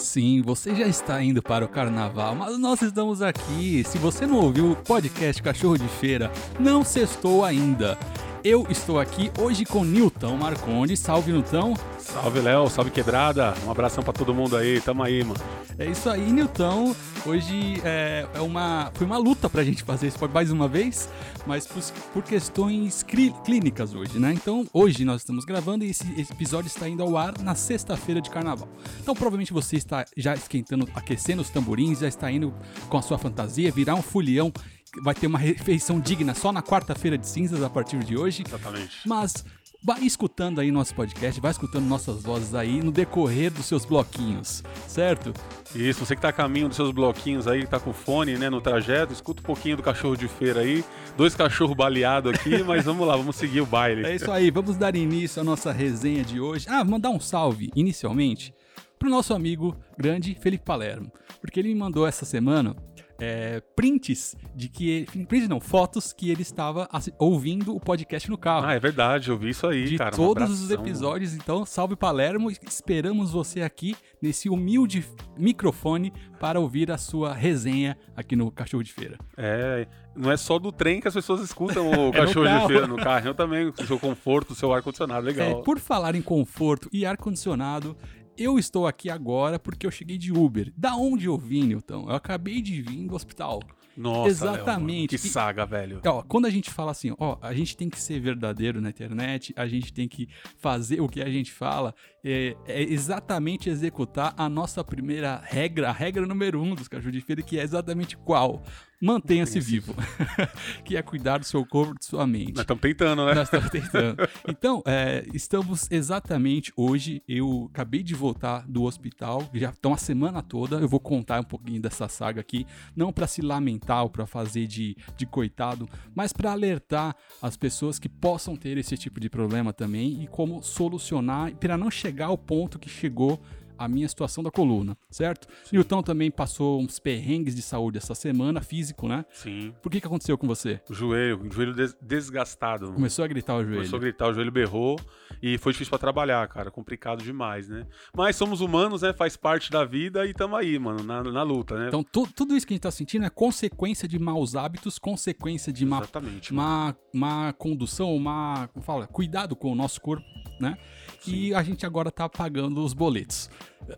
Sim, você já está indo para o carnaval, mas nós estamos aqui. Se você não ouviu o podcast Cachorro de Feira, não sextou ainda. Eu estou aqui hoje com Nilton Marconde. Salve, Nilton. Salve, Léo. Salve, Quebrada. Um abração para todo mundo aí. Tamo aí, mano. É isso aí, Nilton. Hoje é, é, uma, foi uma luta pra gente fazer isso mais uma vez, mas por, por questões clínicas hoje, né? Então, hoje nós estamos gravando e esse, esse episódio está indo ao ar na sexta-feira de carnaval. Então, provavelmente você está já esquentando, aquecendo os tamborins, já está indo com a sua fantasia, virar um folião vai ter uma refeição digna só na quarta-feira de cinzas a partir de hoje. Exatamente. Mas vai escutando aí nosso podcast, vai escutando nossas vozes aí no decorrer dos seus bloquinhos, certo? Isso, você que tá a caminho dos seus bloquinhos aí, tá com fone, né, no trajeto, escuta um pouquinho do cachorro de feira aí. Dois cachorros baleados aqui, mas vamos lá, vamos seguir o baile. É isso aí, vamos dar início à nossa resenha de hoje. Ah, mandar um salve, inicialmente, pro nosso amigo grande Felipe Palermo, porque ele me mandou essa semana é, prints de que ele, prints não, fotos que ele estava ouvindo o podcast no carro. Ah, é verdade, eu vi isso aí, de cara. todos os episódios, então salve Palermo, esperamos você aqui nesse humilde microfone para ouvir a sua resenha aqui no Cachorro de Feira. É, não é só do trem que as pessoas escutam o é Cachorro de Feira, no carro eu também, o seu conforto, o seu ar-condicionado, legal. É, por falar em conforto e ar-condicionado, eu estou aqui agora porque eu cheguei de Uber. Da onde eu vim, Newton? Eu acabei de vir do hospital. Nossa, Exatamente. Léo, que saga, velho. E, ó, quando a gente fala assim, ó, a gente tem que ser verdadeiro na internet, a gente tem que fazer o que a gente fala, é, é exatamente executar a nossa primeira regra, a regra número um dos cachorros de feira, que é exatamente qual? Mantenha-se vivo. que é cuidar do seu corpo e de sua mente. Nós estamos tentando, né? Nós estamos tentando. Então, é, estamos exatamente hoje. Eu acabei de voltar do hospital, já estão a semana toda. Eu vou contar um pouquinho dessa saga aqui, não para se lamentar ou para fazer de, de coitado, mas para alertar as pessoas que possam ter esse tipo de problema também e como solucionar, para não chegar ao ponto que chegou a minha situação da coluna, certo? Sim. Newton também passou uns perrengues de saúde essa semana, físico, né? Sim. Por que que aconteceu com você? O joelho, o joelho des desgastado. Começou a gritar o joelho. Começou a gritar, o joelho berrou e foi difícil para trabalhar, cara, complicado demais, né? Mas somos humanos, né? Faz parte da vida e tamo aí, mano, na, na luta, né? Então, tu, tudo isso que a gente tá sentindo é consequência de maus hábitos, consequência de má, má, má condução, má, como fala, cuidado com o nosso corpo, né? E a gente agora tá pagando os boletos.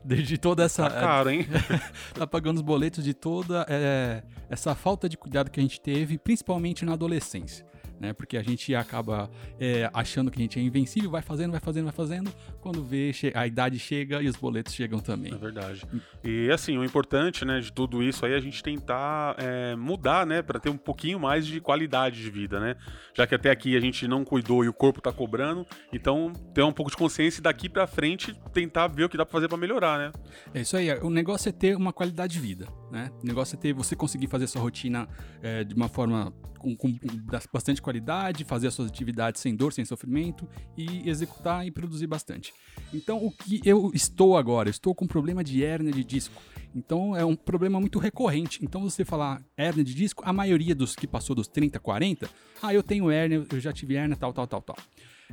Desde toda essa. Tá caro, hein? tá pagando os boletos de toda é, essa falta de cuidado que a gente teve, principalmente na adolescência né? Porque a gente acaba é, achando que a gente é invencível, vai fazendo, vai fazendo, vai fazendo. Quando vê, a idade chega e os boletos chegam também. É verdade. E assim, o importante, né, de tudo isso aí é a gente tentar é, mudar, né, para ter um pouquinho mais de qualidade de vida, né? Já que até aqui a gente não cuidou e o corpo tá cobrando, então ter um pouco de consciência e daqui para frente tentar ver o que dá para fazer para melhorar, né? É isso aí. O negócio é ter uma qualidade de vida, né? O negócio é ter você conseguir fazer sua rotina é, de uma forma com, com bastante qualidade, fazer as suas atividades sem dor, sem sofrimento e executar e produzir bastante. Então, o que eu estou agora? Eu estou com problema de hérnia de disco. Então, é um problema muito recorrente. Então, você falar hérnia de disco, a maioria dos que passou dos 30, 40, ah, eu tenho hérnia, eu já tive hérnia, tal, tal, tal, tal.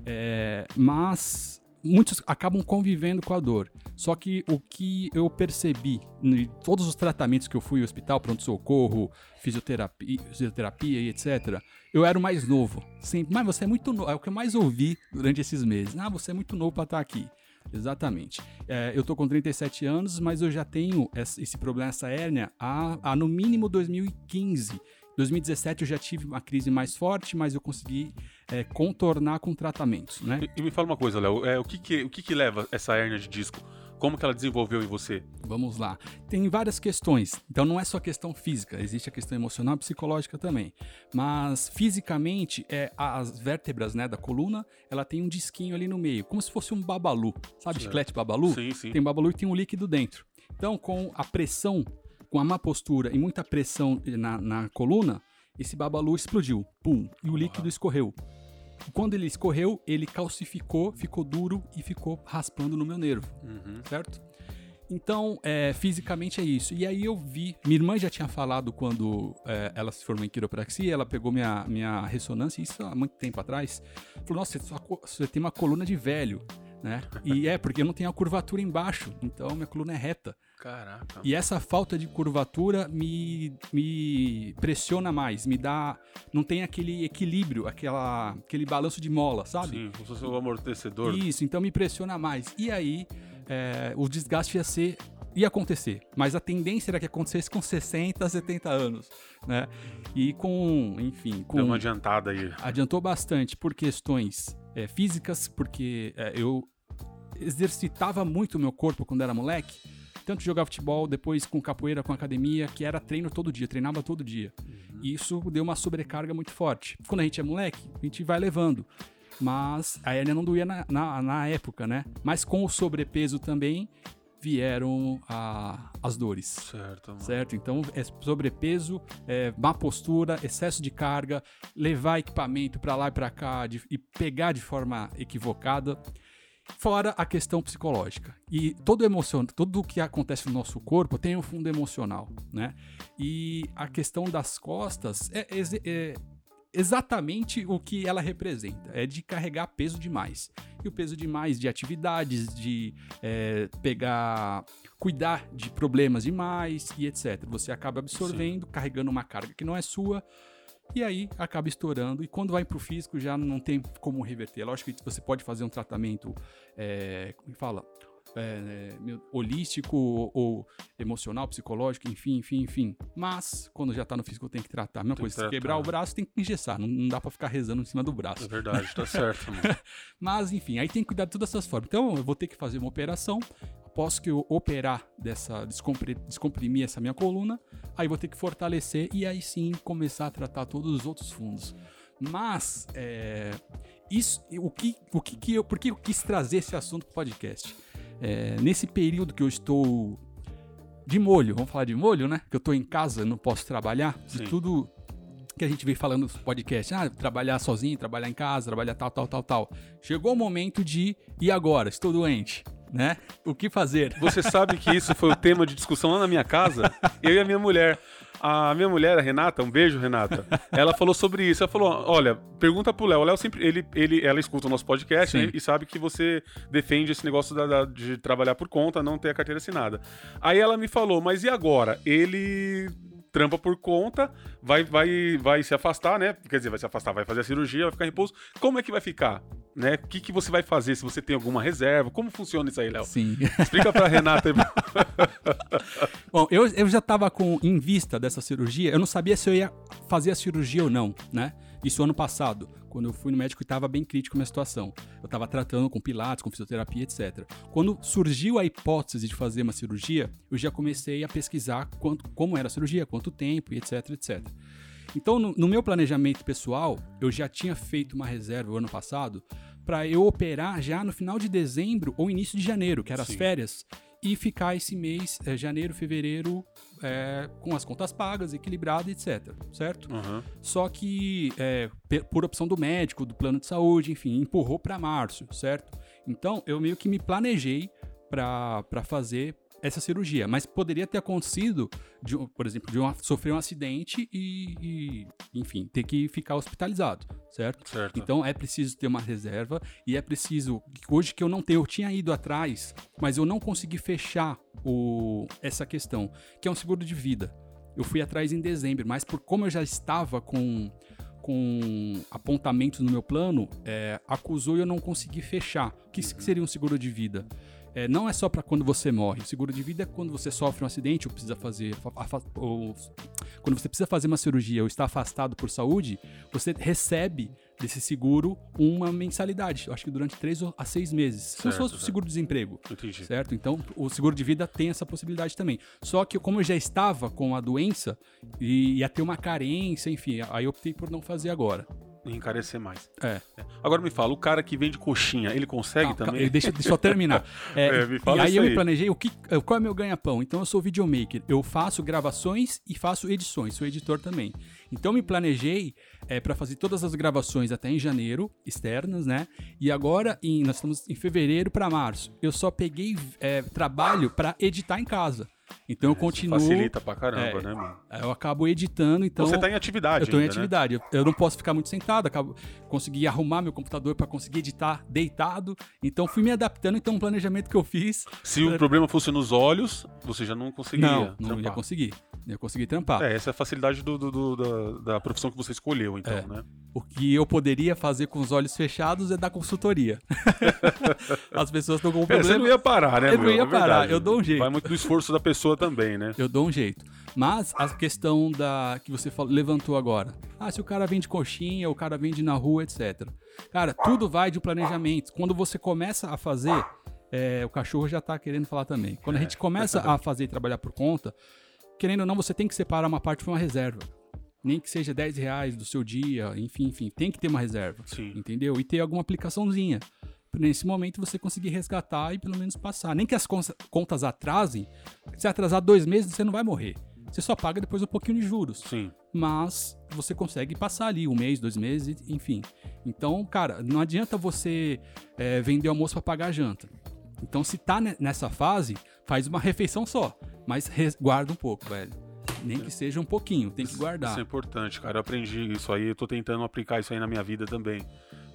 É, mas muitos acabam convivendo com a dor. Só que o que eu percebi em todos os tratamentos que eu fui ao hospital, pronto-socorro, fisioterapia, fisioterapia e etc., eu era o mais novo. Sempre, mas você é muito novo. É o que eu mais ouvi durante esses meses. Ah, você é muito novo para estar aqui. Exatamente. É, eu tô com 37 anos, mas eu já tenho esse problema, essa hérnia, há, há no mínimo 2015. 2017 eu já tive uma crise mais forte, mas eu consegui é, contornar com tratamentos, né? E, e, me fala uma coisa, Léo, é, o, que, que, o que, que leva essa hérnia de disco? Como que ela desenvolveu em você? Vamos lá. Tem várias questões. Então não é só questão física, existe a questão emocional e psicológica também. Mas fisicamente, é, as vértebras né, da coluna, ela tem um disquinho ali no meio, como se fosse um babalu. Sabe chiclete babalu? Sim, sim. Tem babalu e tem um líquido dentro. Então, com a pressão com a má postura e muita pressão na, na coluna, esse babalu explodiu. Pum! E o líquido escorreu. Quando ele escorreu, ele calcificou, ficou duro e ficou raspando no meu nervo. Uhum. Certo? Então, é, fisicamente é isso. E aí eu vi. Minha irmã já tinha falado quando é, ela se formou em quiropraxia, ela pegou minha, minha ressonância, isso há muito tempo atrás. Falou: Nossa, você tem uma coluna de velho né? E é porque eu não tenho a curvatura embaixo, então minha coluna é reta. Caraca. E essa falta de curvatura me, me pressiona mais, me dá. Não tem aquele equilíbrio, aquela, aquele balanço de mola, sabe? Sim, como se fosse o amortecedor. Isso, então me pressiona mais. E aí, é, o desgaste ia ser. ia acontecer. Mas a tendência era que acontecesse com 60, 70 anos, né? E com, enfim, com. Deu uma adiantada aí. Adiantou bastante por questões é, físicas, porque é, eu exercitava muito o meu corpo quando era moleque tanto jogar futebol, depois com capoeira, com academia, que era treino todo dia, treinava todo dia. Uhum. E isso deu uma sobrecarga muito forte. Quando a gente é moleque, a gente vai levando. Mas a hernia não doía na, na, na época, né? Mas com o sobrepeso também vieram a, as dores. Certo. Mano. Certo? Então, é sobrepeso, é, má postura, excesso de carga, levar equipamento para lá e para cá de, e pegar de forma equivocada. Fora a questão psicológica. E todo emoção, tudo o que acontece no nosso corpo tem um fundo emocional, né? E a questão das costas é, é, é exatamente o que ela representa. É de carregar peso demais. E o peso demais de atividades, de é, pegar, cuidar de problemas demais e etc. Você acaba absorvendo, Sim. carregando uma carga que não é sua e aí acaba estourando. E quando vai para o físico já não tem como reverter. Lógico que você pode fazer um tratamento, é, como fala? É, é, holístico ou, ou, emocional, psicológico, enfim, enfim, enfim. Mas, quando já tá no físico, tem que tratar. A mesma tem coisa, se quebrar o braço, tem que engessar. Não, não dá para ficar rezando em cima do braço. É verdade, tá certo. Mas, enfim, aí tem que cuidar de todas essas formas. Então, eu vou ter que fazer uma operação após que eu operar dessa, descomprimir essa minha coluna, aí vou ter que fortalecer e aí sim começar a tratar todos os outros fundos. Mas, é, isso, o que, o que, que eu, por que eu quis trazer esse assunto para o podcast? É, nesse período que eu estou de molho, vamos falar de molho, né? Que eu estou em casa, não posso trabalhar, sim. de tudo que a gente vem falando no podcast, ah, trabalhar sozinho, trabalhar em casa, trabalhar tal, tal, tal, tal. Chegou o momento de, e agora? Estou doente né? O que fazer? Você sabe que isso foi o tema de discussão lá na minha casa, eu e a minha mulher. A minha mulher, a Renata, um beijo, Renata. Ela falou sobre isso. Ela falou: olha, pergunta pro Léo. O Léo sempre. Ele, ele, ela escuta o nosso podcast né, e sabe que você defende esse negócio da, da, de trabalhar por conta, não ter a carteira assinada. Aí ela me falou, mas e agora? Ele trampa por conta, vai, vai, vai se afastar, né? Quer dizer, vai se afastar, vai fazer a cirurgia, vai ficar em repouso. Como é que vai ficar? Né? O que, que você vai fazer? Se você tem alguma reserva? Como funciona isso aí, Léo? Sim. Explica pra Renata. Bom, eu, eu já tava com, em vista dessa cirurgia, eu não sabia se eu ia fazer a cirurgia ou não, né? Isso ano passado, quando eu fui no médico e estava bem crítico minha situação. Eu estava tratando com pilates, com fisioterapia, etc. Quando surgiu a hipótese de fazer uma cirurgia, eu já comecei a pesquisar quanto, como era a cirurgia, quanto tempo, etc, etc. Então, no, no meu planejamento pessoal, eu já tinha feito uma reserva o ano passado para eu operar já no final de dezembro ou início de janeiro, que eram as férias e ficar esse mês, é, janeiro, fevereiro, é, com as contas pagas, equilibrado, etc. Certo? Uhum. Só que, é, por opção do médico, do plano de saúde, enfim, empurrou para março, certo? Então, eu meio que me planejei para fazer essa cirurgia, mas poderia ter acontecido, de, por exemplo, de uma, sofrer um acidente e, e, enfim, ter que ficar hospitalizado, certo? certo? Então é preciso ter uma reserva e é preciso, hoje que eu não tenho, eu tinha ido atrás, mas eu não consegui fechar o, essa questão, que é um seguro de vida. Eu fui atrás em dezembro, mas por como eu já estava com com apontamentos no meu plano, é, acusou e eu não consegui fechar. O que, que seria um seguro de vida? É, não é só para quando você morre. O seguro de vida é quando você sofre um acidente ou precisa fazer. Ou, quando você precisa fazer uma cirurgia ou está afastado por saúde, você recebe desse seguro uma mensalidade. Eu acho que durante três a seis meses. Certo, como se fosse o seguro-desemprego. Certo? Então, o seguro de vida tem essa possibilidade também. Só que, como eu já estava com a doença e ia ter uma carência, enfim, aí eu optei por não fazer agora encarecer mais. É. é. Agora me fala, o cara que vende coxinha, ele consegue ah, também? Deixa, deixa eu terminar. É, é, me fala e aí eu aí. me planejei o que, qual é meu ganha-pão. Então eu sou videomaker, eu faço gravações e faço edições, sou editor também. Então me planejei é, para fazer todas as gravações até em janeiro, externas, né? E agora em, nós estamos em fevereiro para março. Eu só peguei é, trabalho para editar em casa. Então eu Isso continuo. Facilita pra caramba, É. né, mano? Eu acabo editando, então. Você tá em atividade Eu tô em ainda, né? atividade. Eu- Eu não posso ficar muito sentado. Acabo consegui arrumar meu computador para conseguir editar deitado. Então fui me adaptando. Então um planejamento que eu fiz. Se o problema fosse nos olhos, você já não conseguiria. não, não ia trampar. conseguir. Não ia conseguir trampar. É, essa é a facilidade do, do- do- da, da profissão que você escolheu, então, É. né? O que eu poderia fazer com os olhos fechados é dar consultoria. As pessoas estão com um É, você não problema. ia parar, né, Eu não meu? ia É parar, eu dou um jeito. Vai muito do esforço da pessoa também, né? Eu dou um jeito. Mas a questão da que você levantou agora. Ah, se o cara vende coxinha, o cara vende na rua, etc. Cara, tudo vai de planejamento. Quando você começa a fazer, é, o cachorro já tá querendo falar também. Quando a gente começa a fazer e trabalhar por conta, querendo ou não, você tem que separar uma parte para uma reserva. Nem que seja 10 reais do seu dia, enfim, enfim, tem que ter uma reserva. Sim. Entendeu? E ter alguma aplicaçãozinha. Nesse momento você conseguir resgatar e pelo menos passar. Nem que as contas atrasem. Se atrasar dois meses, você não vai morrer. Você só paga depois um pouquinho de juros. Sim. Mas você consegue passar ali um mês, dois meses, enfim. Então, cara, não adianta você é, vender almoço para pagar a janta. Então, se tá ne- nessa fase, faz uma refeição só. Mas guarda um pouco, velho. Nem que seja um pouquinho, tem que guardar. Isso é importante, cara. Eu aprendi isso aí, eu tô tentando aplicar isso aí na minha vida também.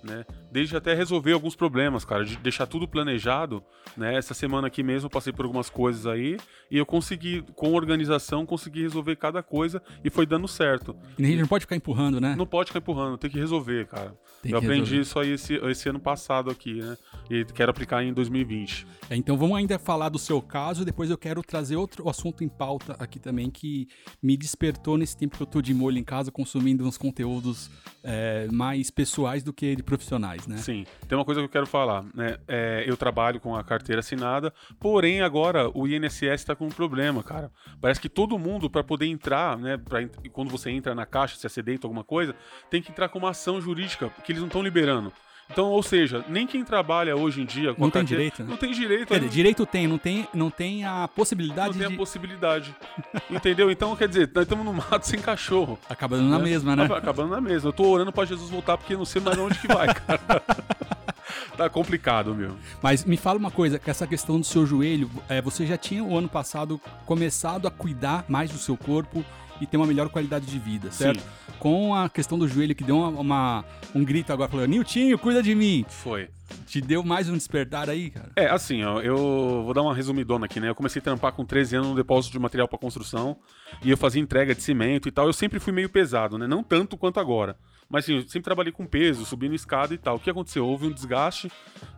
Né? Desde até resolver alguns problemas, cara, de deixar tudo planejado, né? Essa semana aqui mesmo eu passei por algumas coisas aí e eu consegui, com organização, consegui resolver cada coisa e foi dando certo. E a gente não pode ficar empurrando, né? Não pode ficar empurrando, tem que resolver, cara. Tem eu aprendi resolver. isso aí esse, esse ano passado aqui, né? E quero aplicar em 2020. É, Então vamos ainda falar do seu caso depois eu quero trazer outro assunto em pauta aqui também que me despertou nesse tempo que eu tô de molho em casa consumindo uns conteúdos é, mais pessoais do que de profissionais, né? Sim, tem uma coisa que eu quero falar, né? É, eu trabalho com a carteira assinada, porém agora o INSS está com um problema, cara. Parece que todo mundo, para poder entrar, né? Pra, quando você entra na caixa, se acidenta alguma coisa, tem que entrar com uma ação jurídica, que eles não estão liberando. Então, ou seja, nem quem trabalha hoje em dia com Não a tem carteira, direito, né? Não tem direito. Quer dizer, direito tem, não tem, não tem a não possibilidade tem de. a possibilidade. Entendeu? Então, quer dizer, nós estamos no mato sem cachorro. Acaba dando na né? mesma, né? Acabando na mesma. Eu tô orando pra Jesus voltar porque não sei mais onde que vai, cara. tá complicado, meu. Mas me fala uma coisa, que essa questão do seu joelho, é, você já tinha o ano passado começado a cuidar mais do seu corpo e ter uma melhor qualidade de vida, certo? Sim. Com a questão do joelho que deu uma, uma- um grito agora, falando, Niltinho, cuida de mim. Foi. Te deu mais um despertar aí, cara? É, assim, ó, eu vou dar uma resumidona aqui, né? Eu comecei a trampar com 13 anos no depósito de material para construção e eu fazia entrega de cimento e tal. Eu sempre fui meio pesado, né? Não tanto quanto agora. Mas assim, eu sempre trabalhei com peso, subindo escada e tal. O que aconteceu? Houve um desgaste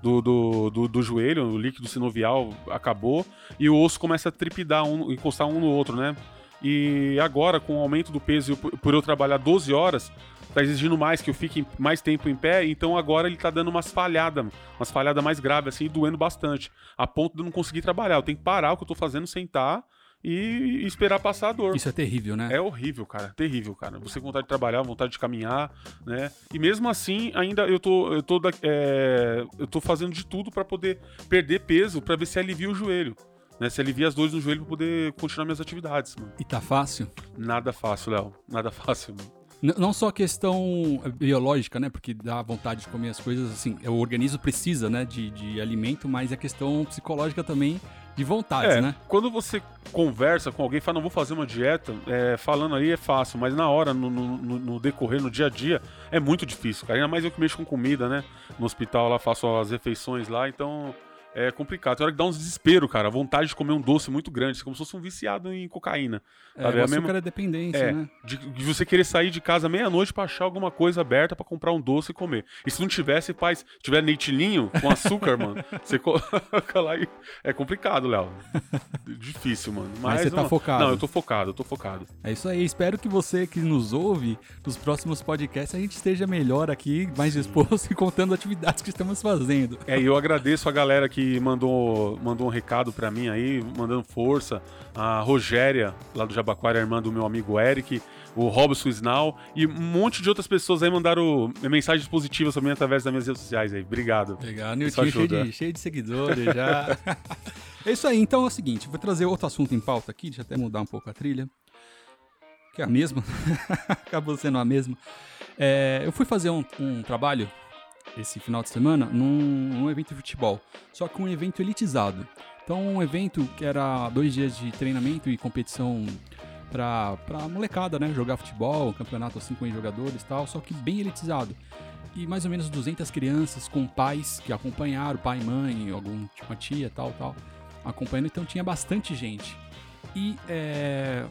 do, do, do, do joelho, o líquido sinovial acabou e o osso começa a tripidar, um, encostar um no outro, né? E agora, com o aumento do peso, por eu trabalhar 12 horas, tá exigindo mais que eu fique mais tempo em pé, então agora ele tá dando umas falhadas, umas falhadas mais graves, assim, doendo bastante. A ponto de eu não conseguir trabalhar. Eu tenho que parar o que eu tô fazendo, sentar e, esperar passar a dor. Isso é terrível, né? É horrível, cara. Terrível, cara. Você com vontade de trabalhar, vontade de caminhar, né? E mesmo assim, ainda eu tô, eu tô, é, eu tô fazendo de tudo pra poder perder peso, pra ver se alivia o joelho. Né? Se alivia as dores no joelho pra poder continuar minhas atividades, mano. E tá fácil? Nada fácil, Léo. Nada fácil, mano. Não só a questão biológica, né? Porque dá vontade de comer as coisas, assim, o organismo precisa, né, de, de alimento, mas a questão psicológica também de vontades, É, né? quando você conversa com alguém, fala, não vou fazer uma dieta, é, falando aí é fácil, mas na hora, no, no- no- decorrer, no dia a dia, é muito difícil, cara. Ainda mais eu que mexo com comida, né? No hospital lá, faço as refeições lá, então é complicado. Tem hora que dá uns desespero, cara. A vontade de comer um doce muito grande, como se fosse um viciado em cocaína. É, sabe? o É açúcar mesma- é dependência, É, né? de, de você querer sair de casa meia-noite pra achar alguma coisa aberta pra comprar um doce e comer. E se não tivesse, faz, se tiver neitilhinho com açúcar, mano, você coloca lá e. É complicado, Léo. Difícil, mano. Mas, você tá mano, focado. Não, eu tô focado, eu tô focado. É isso aí. Espero que você que nos ouve, nos próximos podcasts, a gente esteja melhor aqui, mais disposto e contando atividades que estamos fazendo. É, e eu agradeço a galera que mandou, mandou um recado pra mim aí, mandando força. A Rogéria, lá do Jabaquara, a irmã do meu amigo Eric, o Robson Snau e um monte de outras pessoas aí mandaram mensagens positivas também através das minhas redes sociais aí. Obrigado. Isso Nilton cheio de, cheio de seguidores já. é isso aí, então é o seguinte, vou trazer outro assunto em pauta aqui, deixa eu até mudar um pouco a trilha. Que é a mesma, acabou sendo a mesma. É, eu fui fazer um, um trabalho esse final de semana num, num evento de futebol, só que um evento elitizado. Então, um evento que era dois dias de treinamento e competição pra, pra molecada, né? Jogar futebol, campeonato assim com jogadores e tal, só que bem elitizado. E mais ou menos 200 crianças com pais que acompanharam, pai, mãe, algum tipo uma tia, tal, tal, acompanhando. Então tinha bastante gente. E é,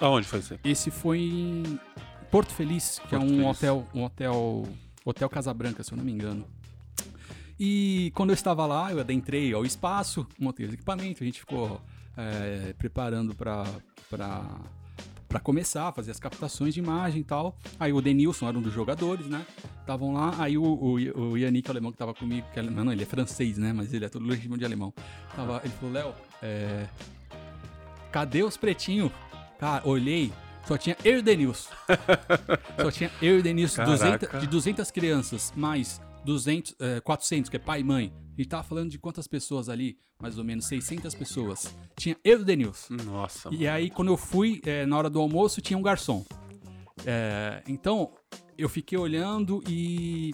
Aonde foi isso? aí? esse foi em Porto Feliz, que Porto é um Feliz. hotel, um hotel, Hotel Casabranca, se eu não me engano. E quando eu estava lá, eu adentrei ao espaço, montei os equipamentos, a gente ficou é, preparando para começar fazer as captações de imagem e tal. Aí o Denilson era um dos jogadores, né? Estavam lá, aí o, o, o Yannick, o alemão que tava comigo, que é não, ele é francês, né? Mas ele é todo legítimo de alemão. Tava, ele falou, Léo, é, cadê os pretinhos? Cara, olhei, só tinha eu e o Denilson. só tinha eu e o Denilson, Caraca. 200, de 200 crianças, mais 200, é, 400, que é pai e mãe. Gente tava falando de quantas pessoas ali? Mais ou menos 600 pessoas. Tinha eu e o Denilson. Nossa, E aí, quando eu fui, é, na hora do almoço, tinha um garçom. É, então, eu fiquei olhando e.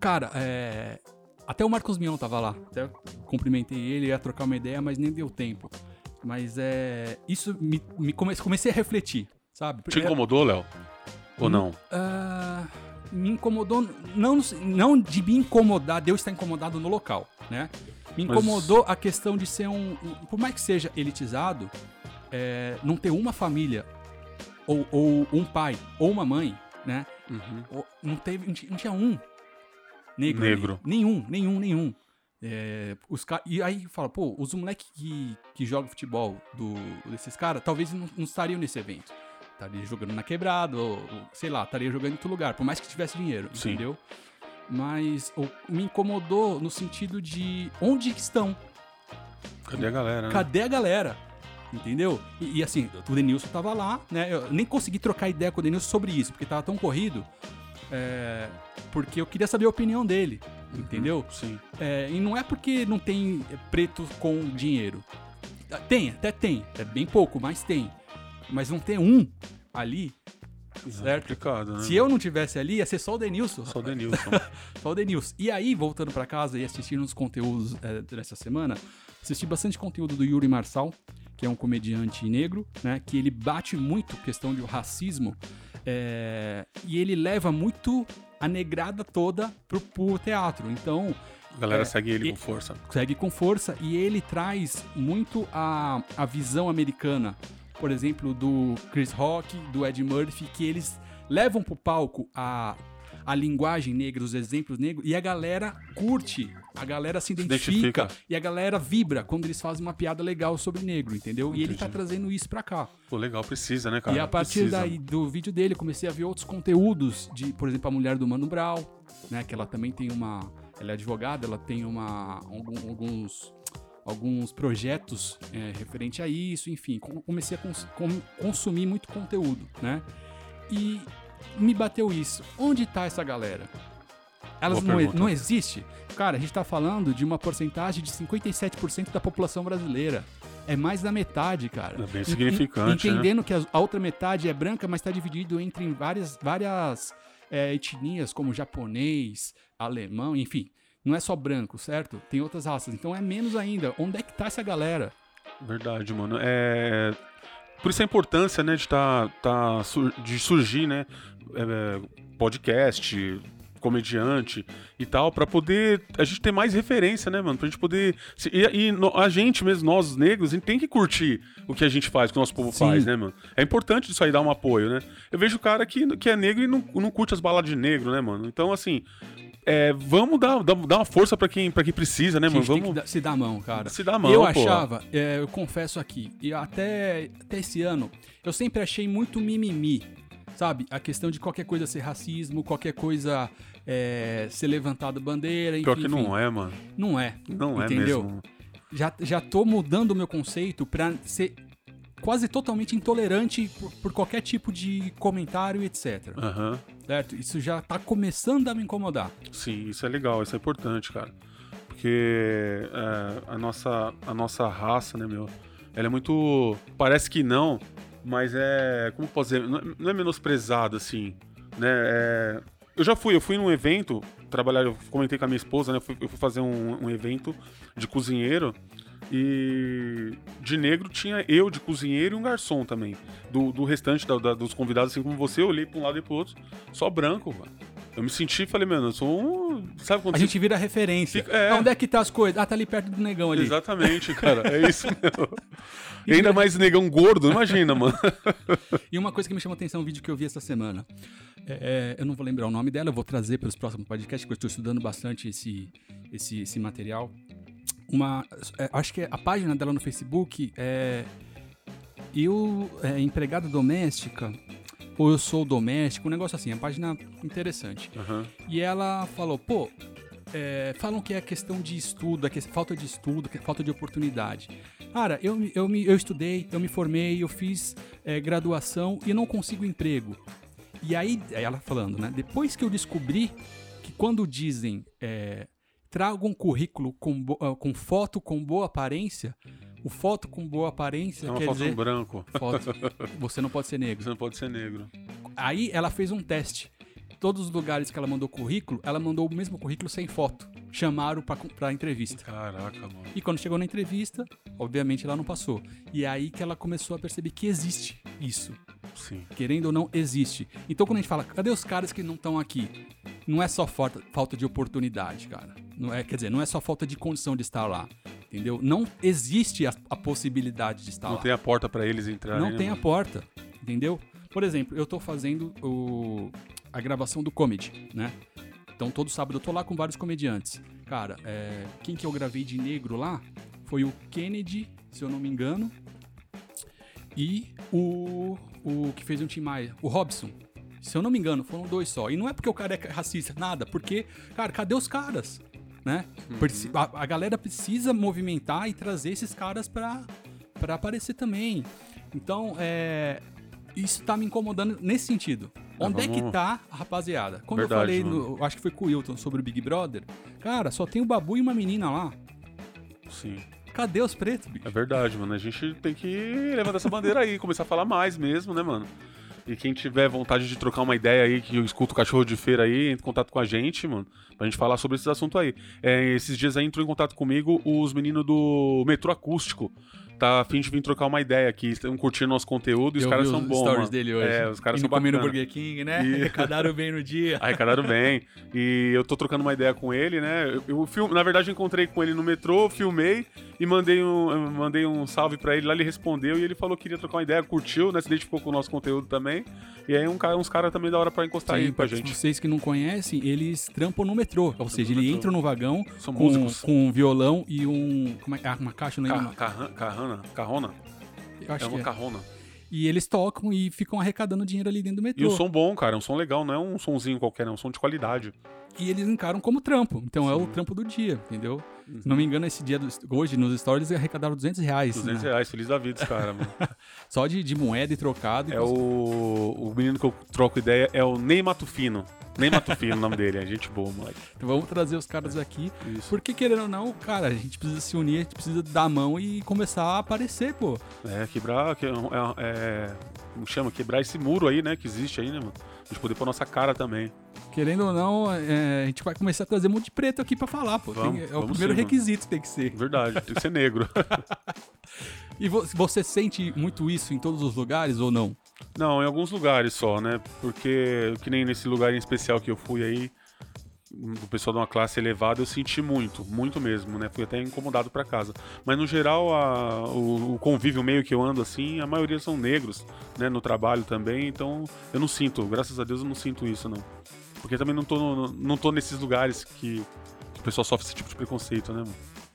Cara, é, até o Marcos Mion tava lá. Até cumprimentei ele, ia trocar uma ideia, mas nem deu tempo. Mas é. Isso me, me come- comecei a refletir, sabe? Te incomodou, Léo? Ou não? ah, me incomodou, não, não de me incomodar, de eu estar incomodado no local, né? Me Mas- incomodou a questão de ser um, um- Por mais que seja elitizado, é, não ter uma família, ou, ou um pai, ou uma mãe, né? Uhum. Ou- Não, teve, não tinha- um negro. Negro. Nenhum, nenhum, nenhum. É, os E aí fala, pô, os moleques que, que jogam futebol do, desses caras, talvez não, não estariam nesse evento. Estaria jogando na quebrada, ou, ou, sei lá, estaria jogando em outro lugar, por mais que tivesse dinheiro, Sim. entendeu? Mas o- me incomodou no sentido de onde estão? Cadê a galera? né? Cadê a galera? Entendeu? E, e, assim, o Denilson tava lá, né? Eu nem consegui trocar ideia com o Denilson sobre isso, porque tava tão corrido. É, porque eu queria saber a opinião dele, entendeu? Sim. É, e não é porque não tem preto com dinheiro. Tem, até tem. É bem pouco, mas tem. Mas não tem um ali, É certo? complicado, né? Se eu não tivesse ali, ia ser só o Denilson. Só o Denilson. Só o Denilson. E aí, voltando pra casa e assistindo os conteúdos é, dessa semana, assisti bastante conteúdo do Yuri Marçal, que é um comediante negro, né? Que ele bate muito questão de racismo é, e ele leva muito a negrada toda pro, pro teatro. Então, A galera É, segue ele e- com força. segue com força e ele traz muito a, a visão americana, por exemplo, do Chris Rock, do Ed Murphy, que eles levam pro palco a, a linguagem negra, os exemplos negros, e a galera curte, a galera se identifica, identifica. e a galera vibra quando eles fazem uma piada legal sobre negro, entendeu? E ele tá Entendi. trazendo isso pra cá. Pô, legal, precisa, né, cara? E a partir Precisa. daí do vídeo dele, eu comecei a ver outros conteúdos de, por exemplo, a mulher do Mano Brown, né? Que ela também tem uma. Ela é advogada, ela tem uma. alguns. Alguns projetos é, referente a isso, enfim, com- comecei a cons- consumir muito conteúdo, né? E me bateu isso. Onde tá essa galera? Elas não, não existe? Cara, a gente tá falando de uma porcentagem de 57% da população brasileira. É mais da metade, cara. É bem significante, né? Entendendo que a a outra metade é branca, mas está dividido entre várias, várias é, etnias, como japonês, alemão, enfim. Não é só branco, certo? Tem outras raças. Então é menos ainda. Onde é que tá essa galera? Verdade, mano. É... Por isso a importância, né, de, tá, tá, de surgir, né, é, podcast, comediante e tal, pra poder a gente ter mais referência, né, mano? Pra gente poder. E, e no- a gente mesmo, nós negros, a gente tem que curtir o que a gente faz, o que o nosso povo Sim. faz, né, mano? É importante isso aí dar um apoio, né? Eu vejo o cara que, que é negro e não, não curte as baladas de negro, né, mano? Então, assim. É, vamos dar, dar, dar uma força pra quem, pra quem precisa, né, mano? Vamos dar- se dar a mão, cara. se dar a mão, eu pô. achava, é, eu confesso aqui, e até, até esse ano, eu sempre achei muito mimimi. Sabe? A questão de qualquer coisa ser racismo, qualquer coisa é, ser levantado bandeira, enfim. Pior que não enfim. é, mano. Não é. Não Entendeu? é mesmo. já, já tô mudando o meu conceito pra ser quase totalmente intolerante por, por qualquer tipo de comentário, etc. Aham. Certo? Isso já tá começando a me incomodar. Sim, isso é legal, isso é importante, cara. Porque é, a, nossa, a nossa raça, né, meu? Ela é muito. Parece que não, mas é. Como posso dizer? Não é, não é menosprezado, assim. Né? É, Eu já fui, eu fui num evento, trabalhar, eu comentei com a minha esposa, né? Eu fui, eu fui fazer um, um evento de cozinheiro. E de negro tinha eu de cozinheiro e um garçom também. Do, do restante da, da, dos convidados, assim como você, eu olhei pra um lado e pro outro, só branco, mano. Eu me senti e falei, mano, eu sou um. Sabe quando A você- gente vira referência. Fica- é. Onde é que tá as coisas? Ah, tá ali perto do negão ali. Exatamente, cara. É isso mesmo. E ainda mais negão gordo, imagina, mano. E uma coisa que me chamou a atenção, um vídeo que eu vi essa semana. É, é, eu não vou lembrar o nome dela, eu vou trazer para os próximos podcasts, porque eu estou estudando bastante esse, esse, esse material. Uma, é, acho que a página dela no Facebook é Eu, é, empregada doméstica, ou eu sou doméstico, um negócio assim, é uma página interessante. Aham. E ela falou, pô, é, falam que é questão de estudo, é que- falta de estudo, que é falta de oportunidade. Cara, eu, eu, me, eu estudei, eu me formei, eu fiz é, graduação e não consigo emprego. E aí, aí ela falando, né? Depois que eu descobri que quando dizem é, traga um currículo com, ah, com foto com boa aparência, o foto com boa aparência É uma quer foto dizer branco. foto, você não pode ser negro. Você não pode ser negro. Aí ela fez um teste. Todos os lugares que ela mandou currículo, ela mandou o mesmo currículo sem foto. Chamaram pra, pra entrevista. Caraca, mano. E quando chegou na entrevista, obviamente ela não passou. E é aí que ela começou a perceber que existe isso. Sim. Querendo ou não, existe. Então quando a gente fala, cadê os caras que não estão aqui? Não é só falta, falta de oportunidade, cara. Não é, quer dizer, não é só falta de condição de estar lá. Entendeu? Não existe a, a possibilidade de estar Não lá tem a porta pra eles entrarem. não né, tem a porta, entendeu? Por exemplo, eu tô fazendo o- a gravação do comedy, né? Então todo sábado eu tô lá com vários comediantes. Cara, é, quem que eu gravei de negro lá foi o Kennedy, se eu não me engano, e o, o que fez um Tim Maia, o Robson. Se eu não me engano, foram dois só. E não é porque o cara é racista, nada, porque, cara, cadê os caras? Né? Preci- A, a galera precisa movimentar e trazer esses caras pra, pra aparecer também. Então, é, isso tá me incomodando nesse sentido. Ah, Onde é que vamos- tá a rapaziada? Quando Verdade, eu falei, no, acho que foi com o Wilton, sobre o Big Brother, cara, só tem o Babu e uma menina lá. Sim. Cadê os pretos, bicho? É verdade, mano. A gente tem que levantar essa bandeira aí, começar a falar mais mesmo, né, mano? E quem tiver vontade de trocar uma ideia aí, que eu escuto o cachorro de feira aí, entre em contato com a gente, mano, pra gente falar sobre esses assuntos aí. É, esses dias aí entrou em contato comigo os meninos do Metrô Acústico. Tá a fim de vir trocar uma ideia aqui. Estão curtindo nosso conteúdo e os caras são bons. stories mano. dele hoje. É, os caras Indo são no bacanas. Burger King, né? E- Arrecadaram bem no dia. Arrecadaram bem. E eu tô trocando uma ideia com ele, né? Eu, eu film- na verdade, eu encontrei com ele no metrô, filmei e mandei um, mandei um salve pra ele lá. Ele respondeu e ele falou que queria trocar uma ideia, curtiu, né? Se identificou com o nosso conteúdo também. E aí, um cara, uns caras também da hora pra encostar aí Sim, com a pra gente. vocês que não conhecem, eles trampam no metrô. Ou seja, metrô. entram no vagão São com, músicos. com um violão e um. Como é, ah, uma caixa, não lembro. Ca- carran- Carrona? eu acho É que uma é. carrona. E eles tocam e ficam arrecadando dinheiro ali dentro do E metrô. um som bom, cara. Um som legal, não é um sonzinho qualquer, é um som de qualidade. E eles encaram como trampo. Então é o trampo do dia, entendeu? Se não me engano, esse dia, do- hoje, nos stories, eles arrecadaram 200 reais. 200 né? reais, feliz da vida esse cara, mano. Só de, de moeda e trocado. e É o, o menino que eu troco ideia é o Ney Matufino. Ney Matufino o nome dele, é gente boa, moleque. Então vamos trazer os caras aqui. Isso. Porque, querendo ou não, cara, a gente precisa se unir, a gente precisa dar a mão e começar a aparecer, pô. É, quebrar. Que, é, é, como chama? Quebrar esse muro aí, né? Que existe aí, né, mano? A gente poder pôr nossa cara também. Querendo ou não, é, a gente vai começar a trazer um monte de preto aqui pra falar, pô. Tem- Vamos, é o primeiro sim, requisito que tem que ser. Verdade, tem que ser negro. E vo- você sente muito isso em todos os lugares ou não? Não, em alguns lugares só, né? Porque, que nem nesse lugar em especial que eu fui aí, do pessoal de uma classe elevada, eu senti muito, muito mesmo, né? Fui até incomodado pra casa. Mas no geral, a- o, o convívio meio que eu ando assim, a maioria são negros, né? No trabalho também, então eu não sinto, graças a Deus eu não sinto isso, não. Porque também não tô, no- não tô nesses lugares que, que o pessoal sofre esse tipo de preconceito, né? mano?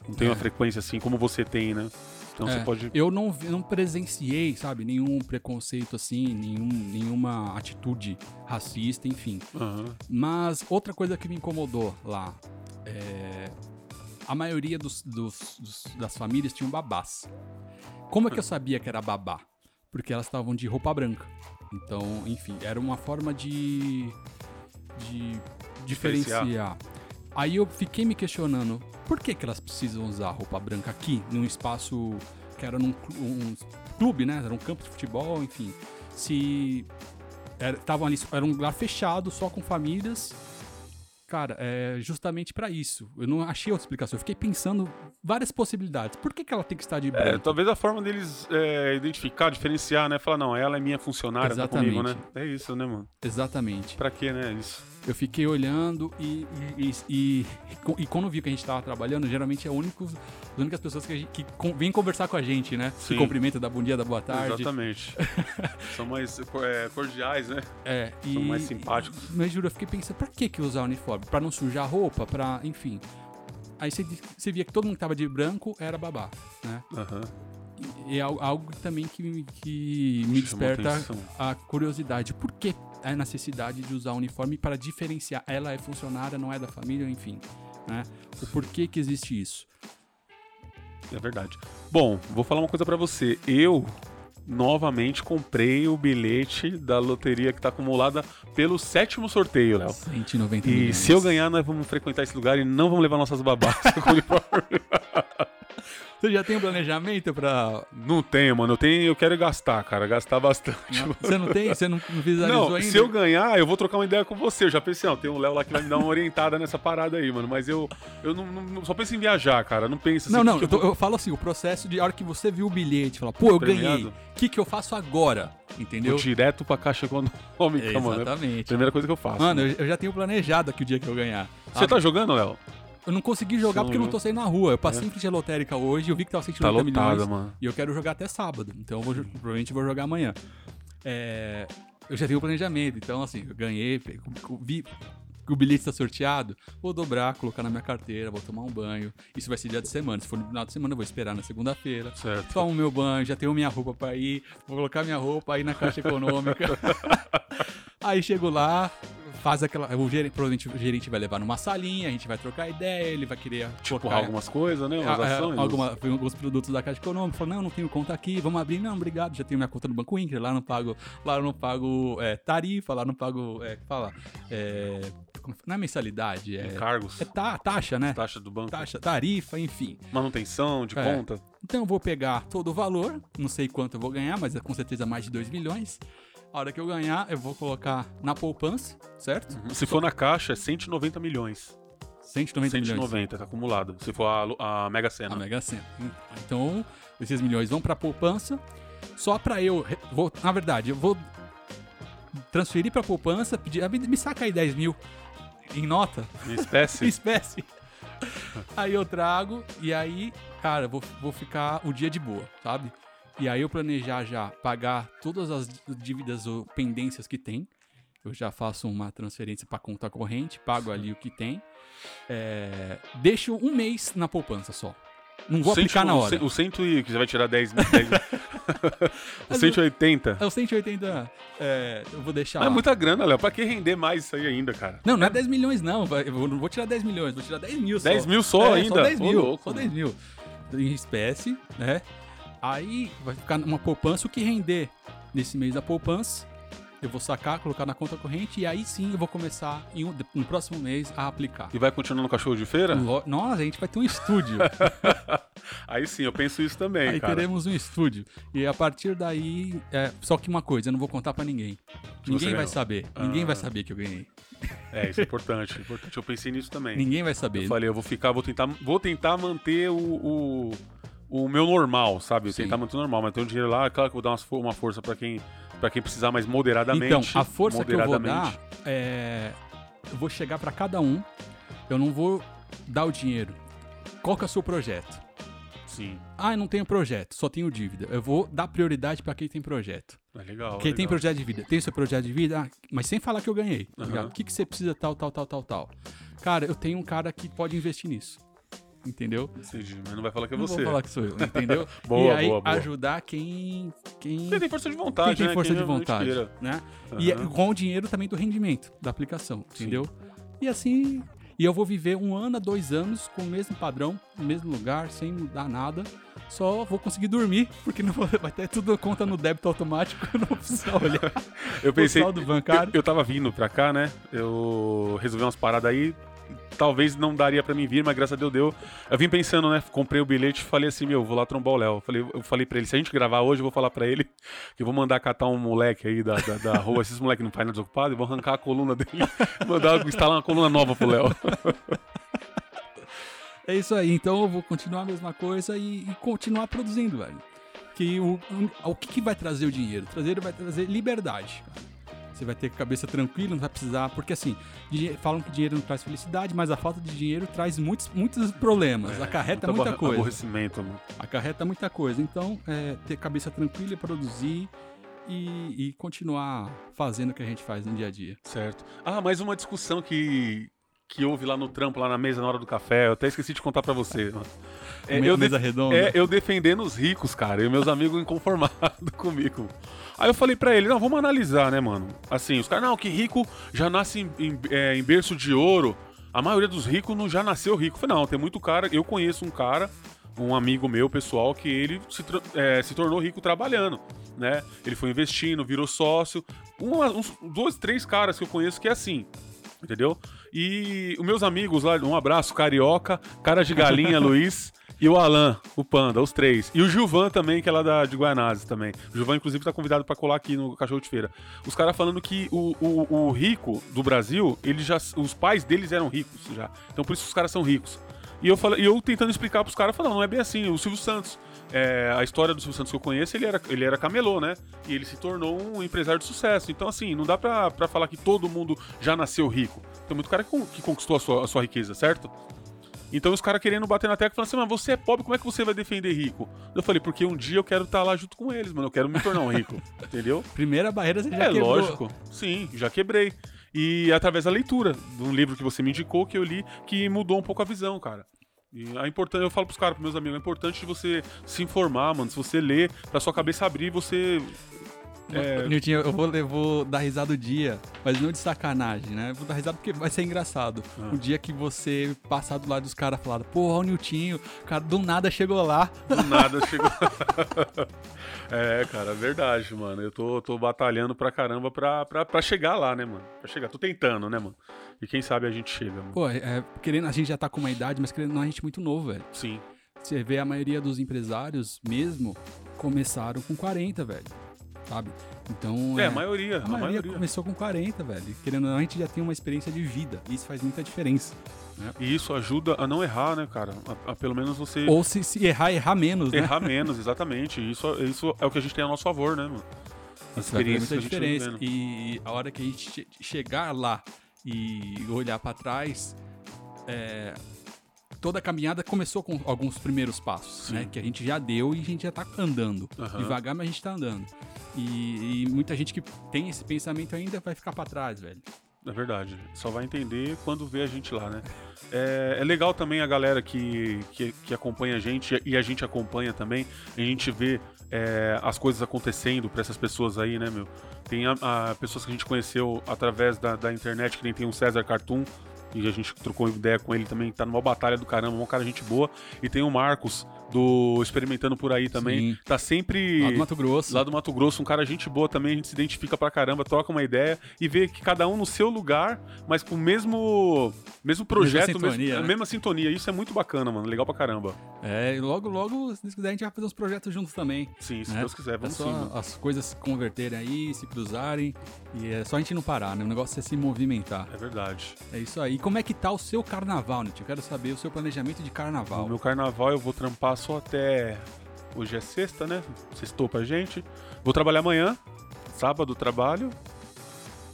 Não tem É. uma frequência assim como você tem, né? Então É, você pode. Eu não, não presenciei, sabe, nenhum preconceito assim, nenhum, nenhuma atitude racista, enfim. Aham. Mas outra coisa que me incomodou lá é. A maioria dos, dos- dos- das famílias tinham babás. Como é que eu sabia que era babá? Porque elas estavam de roupa branca. Então, enfim, era uma forma de. de Diferenciar. diferenciar. Aí eu fiquei me questionando, por que, que elas precisam usar roupa branca aqui, num espaço que era num um clube, né? Era um campo de futebol, enfim. Se era, tavam ali, era um lugar fechado, só com famílias. Cara, é justamente pra isso. Eu não achei outra explicação. Eu fiquei pensando várias possibilidades. Por que, que ela tem que estar de É, branco? talvez a forma deles é, identificar, diferenciar, né? Falar, não, ela é minha funcionária, tá comigo, né? Exatamente. É isso, né, mano? Exatamente. Pra quê, né? Isso. Eu fiquei olhando e, e, e, e, e quando vi que a gente tava trabalhando, geralmente é único, as únicas pessoas que, gente, que con- vêm conversar com a gente, né? Se Sim. cumprimenta, dá bom dia, dá boa tarde. Exatamente. São mais é, cordiais, né? É, São mais simpáticos. Mas juro, eu fiquei pensando, pra que que usar uniforme? Pra não sujar a roupa, pra, enfim. Aí você, você via que todo mundo que tava de branco era babá, né? Aham. E é al- algo também que, me- que me Chamou desperta atenção. a curiosidade. Por que a necessidade de usar uniforme para diferenciar? Ela é funcionária, não é da família, enfim. Né? O porquê que existe isso? É verdade. Bom, vou falar uma coisa pra você. Eu novamente comprei o bilhete da loteria que tá acumulada pelo sétimo sorteio, Léo. 190 E milhões. se eu ganhar, nós vamos frequentar esse lugar e não vamos levar nossas babás com uniforme. Você já tem um planejamento pra. Não tenho, mano. Eu tenho, eu quero gastar, cara. Gastar bastante. Você não tem? Você não não visualizou Não, ainda? se eu ganhar, eu vou trocar uma ideia com você. Eu já pensei, não, tem um Léo lá que vai me dar uma orientada nessa parada aí, mano. Mas eu, eu não, não- não- só penso em viajar, cara. Não penso assim. Não, não, eu, tô- eu falo assim, o processo de a hora que você viu o bilhete, fala, pô, eu ganhei. Premiado. O que, que eu faço agora? Entendeu? Vou direto pra caixa econômica, mano. É Exatamente. primeira coisa que eu faço. Mano, eu, eu já tenho planejado aqui o dia que eu ganhar. Você sabe? tá jogando, Léo? Eu não consegui jogar porque eu não tô saindo na rua. Eu passei em frente à lotérica hoje, eu vi que tava 180 Tá milhões. lotada, mano. E eu quero jogar até sábado. Então eu vou, provavelmente vou jogar amanhã. É, eu já tenho o planejamento. Então, assim, eu ganhei, vi que o bilhete está sorteado, vou dobrar, colocar na minha carteira, vou tomar um banho. Isso vai ser dia de semana. Se for no final de semana, eu vou esperar na segunda-feira. Certo. Tomo meu banho, já tenho minha roupa pra ir, vou colocar minha roupa aí na caixa econômica. aí chego lá, faz aquela. O gerente, provavelmente o gerente vai levar numa salinha, a gente vai trocar ideia, ele vai querer Empurrar algumas coisas, né? Umas é, ações. alguma- alguns produtos da Caixa Econômica, falou, não, não tenho conta aqui, vamos abrir. Não, obrigado, já tenho minha conta no Banco Inter, lá não pago, lá eu não pago é, tarifa, lá não pago, é, fala, é, não é mensalidade, é, Encargos. é ta- taxa, né? Taxa do banco. Taxa, tarifa, enfim. Manutenção de É. conta. Então eu vou pegar todo o valor, não sei quanto eu vou ganhar, mas é com certeza mais de 2 milhões. A hora que eu ganhar, eu vou colocar na poupança, certo? Se for na caixa, é 190 milhões. 190 milhões. 190, tá acumulado. Se for a, a Mega Sena. A Mega Sena. Então, esses milhões vão pra poupança. Só pra eu. Vou, na verdade, eu vou transferir pra poupança, pedir. ah, Me, saca aí 10 mil em nota, Em em espécie. espécie. aí eu trago e aí, cara, vou, vou ficar o dia de boa, sabe? E aí eu planejar já pagar todas as dívidas ou pendências que tem. Eu já faço uma transferência pra conta corrente, pago ali o que tem. É, deixo um mês na poupança só. Não vou Cento- aplicar na o hora. ce- O cento e... que você vai tirar 10 mil. 10 mil. o 180. É os 180, é, eu vou deixar Mas é lá. muita grana, Léo. Pra que render mais isso aí ainda, cara? Não, não é 10 milhões não, eu não vou tirar 10 milhões, vou tirar 10 mil só. 10 mil só É, ainda? Só 10 Ô, mil, louco, só mano. 10 mil. Em espécie, né? Aí vai ficar numa poupança, o que render nesse mês da poupança, eu vou sacar, colocar na conta corrente e aí sim eu vou começar em um- no próximo mês a aplicar. E vai continuar no cachorro de feira? Lo- Nossa, a gente vai ter um estúdio. Aí sim, eu penso isso também, aí cara. teremos um estúdio. E a partir daí, é, só que uma coisa, eu não vou contar pra ninguém. Ninguém vai saber. Ninguém vai Ah. saber que eu ganhei. É, isso é importante. é importante. Eu pensei nisso também. Ninguém vai saber. Eu falei, eu vou ficar, vou tentar, vou tentar manter o, o, o meu normal, sabe? Eu Sim. tentar manter o normal, mas tem um dinheiro lá, claro que eu vou dar uma força pra quem, pra quem precisar, mas moderadamente. Então, a força que eu vou dar moderadamente. é. Eu vou chegar pra cada um. Eu não vou dar o dinheiro. Qual que é o seu projeto? Sim, Ah, eu não tenho projeto, só tenho dívida. Eu vou dar prioridade pra quem tem projeto. é legal. Quem tem legal. projeto de vida, tem seu projeto de vida, ah, mas sem falar que eu ganhei. tá ligado? O que, que você precisa, tal, tal, tal, tal, tal. Cara, eu tenho um cara que pode investir nisso. Entendeu? Entendi, mas não vai falar que é Não você. vou falar que sou eu, entendeu? Boa, e aí, boa, boa. ajudar quem. Quem, Quem tem força de vontade, quem tem né? força Quem de vontade. queira. Né? E é Aham. com o dinheiro também do rendimento da aplicação, Sim. entendeu? E assim, e eu vou viver um ano a dois anos com o mesmo padrão, no mesmo lugar, sem mudar nada. Só vou conseguir dormir, porque não vou- vai ter tudo conta no débito automático, eu não vou precisar olhar Eu pensei. o saldo bancário. Eu, eu tava vindo pra cá, né? Eu resolvi umas paradas aí. Talvez não daria pra mim vir, mas graças a Deus deu. Eu vim pensando, né? Comprei o bilhete e falei assim, meu, vou lá trombar o Léo. Falei, eu falei pra ele, se a gente gravar hoje, eu vou falar pra ele que eu vou mandar catar um moleque aí da, da, da rua, esses moleques não fazem desocupado, e vou arrancar a coluna dele, mandar instalar uma coluna nova pro Léo. É isso aí, então eu vou continuar a mesma coisa e, e continuar produzindo, velho. Que o, o, o que, que vai trazer o dinheiro? Trazer vai trazer liberdade, cara. Você vai ter cabeça tranquila, não vai precisar. Porque assim, falam que dinheiro não traz felicidade, mas a falta de dinheiro traz muitos, muitos problemas. É, acarreta muita coisa. Aborrecimento, mano. Acarreta muita coisa. Então, é, ter cabeça tranquila e produzir. E, e, continuar fazendo o que a gente faz no dia a dia. Certo. Ah, mais uma discussão que, que houve lá no trampo, lá na mesa, na hora do café. Eu até esqueci de contar para você. É, eu mesa redonda? É, eu defendendo os ricos, cara, e meus amigos inconformados comigo. Aí eu falei para ele, não, vamos analisar, né, mano? Assim, os caras, não, que rico já nasce em, em, é, em berço de ouro. A maioria dos ricos não já nasceu rico. Eu falei, não, tem muito cara. Eu conheço um cara, um amigo meu, pessoal, que ele se, é, se tornou rico trabalhando, né? Ele foi investindo, virou sócio. Um, uns dois, três caras que eu conheço que é assim, entendeu? E os meus amigos lá, um abraço, Carioca, Cara de Galinha, Luiz. E o Alan, o Panda, os três. E o Gilvan também, que é lá da, de Guanazes também. O Gilvan, inclusive, tá convidado para colar aqui no Cachorro de Feira. Os caras falando que o, o, o, rico do Brasil, ele já, os pais deles eram ricos já. Então por isso os caras são ricos. E eu, falo, e eu tentando explicar pros caras, falando, não, não é bem assim. O Silvio Santos, é, a história do Silvio Santos que eu conheço, ele era, ele era camelô, né? E ele se tornou um empresário de sucesso. Então, assim, não dá pra, pra falar que todo mundo já nasceu rico. Tem muito cara que, que conquistou a sua, a sua riqueza, certo? Então os caras querendo bater na tecla falando assim, mas você é pobre, como é que você vai defender rico? Eu falei, porque um dia eu quero estar tá lá junto com eles, mano. Eu quero me tornar um rico. entendeu? Primeira barreira você já é, quebrou. lógico. Sim, já quebrei. E através da leitura de um livro que você me indicou, que eu li, que mudou um pouco a visão, cara. E é importante, eu falo pros caras, pros meus amigos, é importante você se informar, mano. Se você ler, pra sua cabeça abrir, você é... Nilton, eu vou, eu vou dar risada o dia, mas não de sacanagem, né? Vou dar risada porque vai ser engraçado. Ah. O dia que você passar do lado dos caras falar, porra, o Niltinho, cara, do nada chegou lá. Do nada chegou. é, cara, é verdade, mano. Eu tô, tô batalhando pra caramba pra, pra, pra chegar lá, né, mano? Pra chegar. Tô tentando, né, mano? E quem sabe a gente chega, mano. Pô, é, querendo, a gente já tá com uma idade, mas querendo não, a gente é muito novo, velho. Sim. Você vê a maioria dos empresários mesmo começaram com 40, velho sabe? Então. É, é a maioria. A, a maioria, maioria, começou com 40, velho. Querendo ou não, a gente já tem uma experiência de vida. E isso faz muita diferença. Né? E isso ajuda a não errar, né, cara? A, a pelo menos você. Ou se, se, errar, errar menos, né? Errar menos, exatamente. Isso, isso é o que a gente tem a nosso favor, né, mano? A experiência muita diferença. E a hora que a gente chegar lá e olhar para trás, é, toda a caminhada começou com alguns primeiros passos, né? Que a gente já deu e a gente já tá andando. Uhum. Devagar, mas a gente tá andando. E, e, muita gente que tem esse pensamento ainda vai ficar para trás, velho. É verdade. Só vai entender quando vê a gente lá, né? É, é legal também a galera que, que, que, acompanha a gente e a gente acompanha também. A gente vê é, as coisas acontecendo para essas pessoas aí, né, meu? Tem a, a, pessoas que a gente conheceu através da, da internet, que nem tem o César Cartoon, e a gente trocou ideia com ele também, tá numa batalha do caramba, um cara gente boa. E tem o Marcos, do Experimentando por aí também. Sim. Tá sempre. Lá do Mato Grosso. Lá do Mato Grosso, um cara gente boa também, a gente se identifica pra caramba, troca uma ideia e vê que cada um no seu lugar, mas com o mesmo, mesmo projeto, mesma sintonia, mesmo, né? a mesma sintonia. Isso é muito bacana, mano. Legal pra caramba. É, e logo, logo, se Deus quiser, a gente vai fazer uns projetos juntos também. Sim, se né? Deus quiser, vamos é só sim. As coisas se converterem aí, se cruzarem. E é só a gente não parar, né? O negócio é se movimentar. É verdade. É isso aí. Como é que tá o seu carnaval, Nito? Eu quero saber o seu planejamento de carnaval. O meu carnaval eu vou trampar só até Hoje é sexta, né? Sextou pra gente. Vou trabalhar amanhã, sábado trabalho.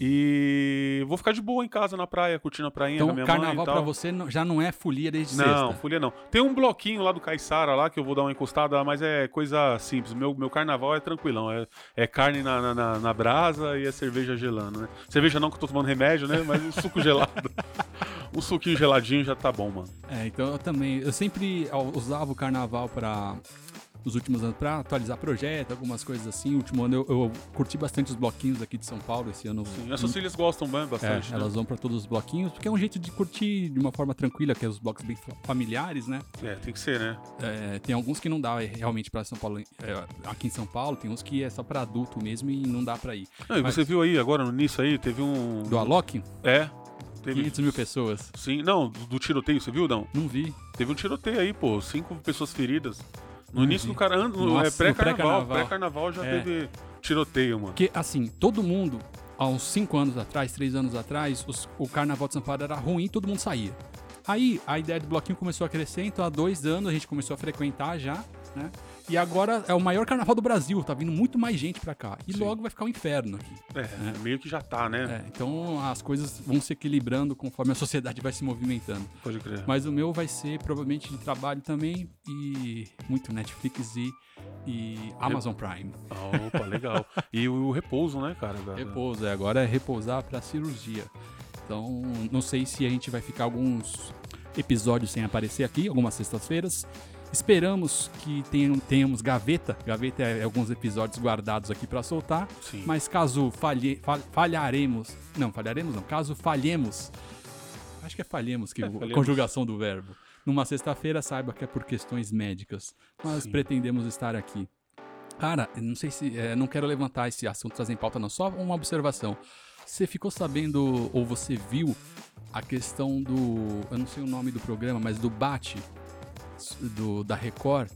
E vou ficar de boa em casa na praia, curtindo a prainha então, com a minha carnaval mãe pra você já não é folia desde não, sexta? Não, folia não. Tem um bloquinho lá do Caiçara lá que eu vou dar uma encostada, mas é coisa simples. Meu, meu carnaval é tranquilão. É, é carne na, na, na, brasa e é cerveja gelando, né? Cerveja não que eu tô tomando remédio, né? Mas um suco gelado. um suquinho geladinho já tá bom, mano. É, então eu também. Eu sempre usava o carnaval pra nos últimos anos para atualizar projeto, algumas coisas assim. O último ano eu, eu, curti bastante os bloquinhos aqui de São Paulo esse ano. Sim, essas filhas gostam bem bastante. É, né? Elas vão para todos os bloquinhos, porque é um jeito de curtir de uma forma tranquila, que é os blocos bem familiares, né? É, tem que ser, né? É, tem alguns que não dá é, realmente para São Paulo, é, aqui em São Paulo, tem uns que é só para adulto mesmo e não dá para ir. Não, e Mas, você viu aí agora no início aí, teve um. Do Alok? É, Teve- 500 mil pessoas. Sim, não, do, do tiroteio, você viu, não? Não vi. Teve um tiroteio aí, pô, cinco pessoas feridas. No início do cara, no, é, pré-carnaval, pré-carnaval. já É. teve tiroteio, mano. Porque, assim, todo mundo, há uns 5 anos atrás, 3 anos atrás, os- o carnaval de São Paulo era ruim, todo mundo saía. Aí a ideia do bloquinho começou a crescer, então há dois anos a gente começou a frequentar já, né? E agora é o maior carnaval do Brasil, tá vindo muito mais gente pra cá. E Sim. logo vai ficar um inferno aqui. É, meio que já tá, né? É, então as coisas vão se equilibrando conforme a sociedade vai se movimentando. Pode crer. Mas o meu vai ser provavelmente de trabalho também e muito Netflix e, e Amazon Prime. Ah, Opa, legal. E o, repouso, né, cara? Repouso, é, agora é repousar pra cirurgia. Então, não sei se a gente vai ficar alguns episódios sem aparecer aqui, algumas sextas-feiras. Esperamos que tenham, tenhamos gaveta. Gaveta é alguns episódios guardados aqui pra soltar. Sim. Mas caso falhe, fal- falharemos. Não, falharemos não. Caso falhemos. Acho que é falhemos, que É, é, a falhemos. conjugação do verbo. Numa sexta-feira, saiba que é por questões médicas. Mas Sim. pretendemos estar aqui. Cara, não sei se. é, não quero levantar esse assunto, trazer em pauta, não. Só uma observação. Você ficou sabendo, ou você viu, a questão do. Eu não sei o nome do programa, mas do Bate, do, da Record,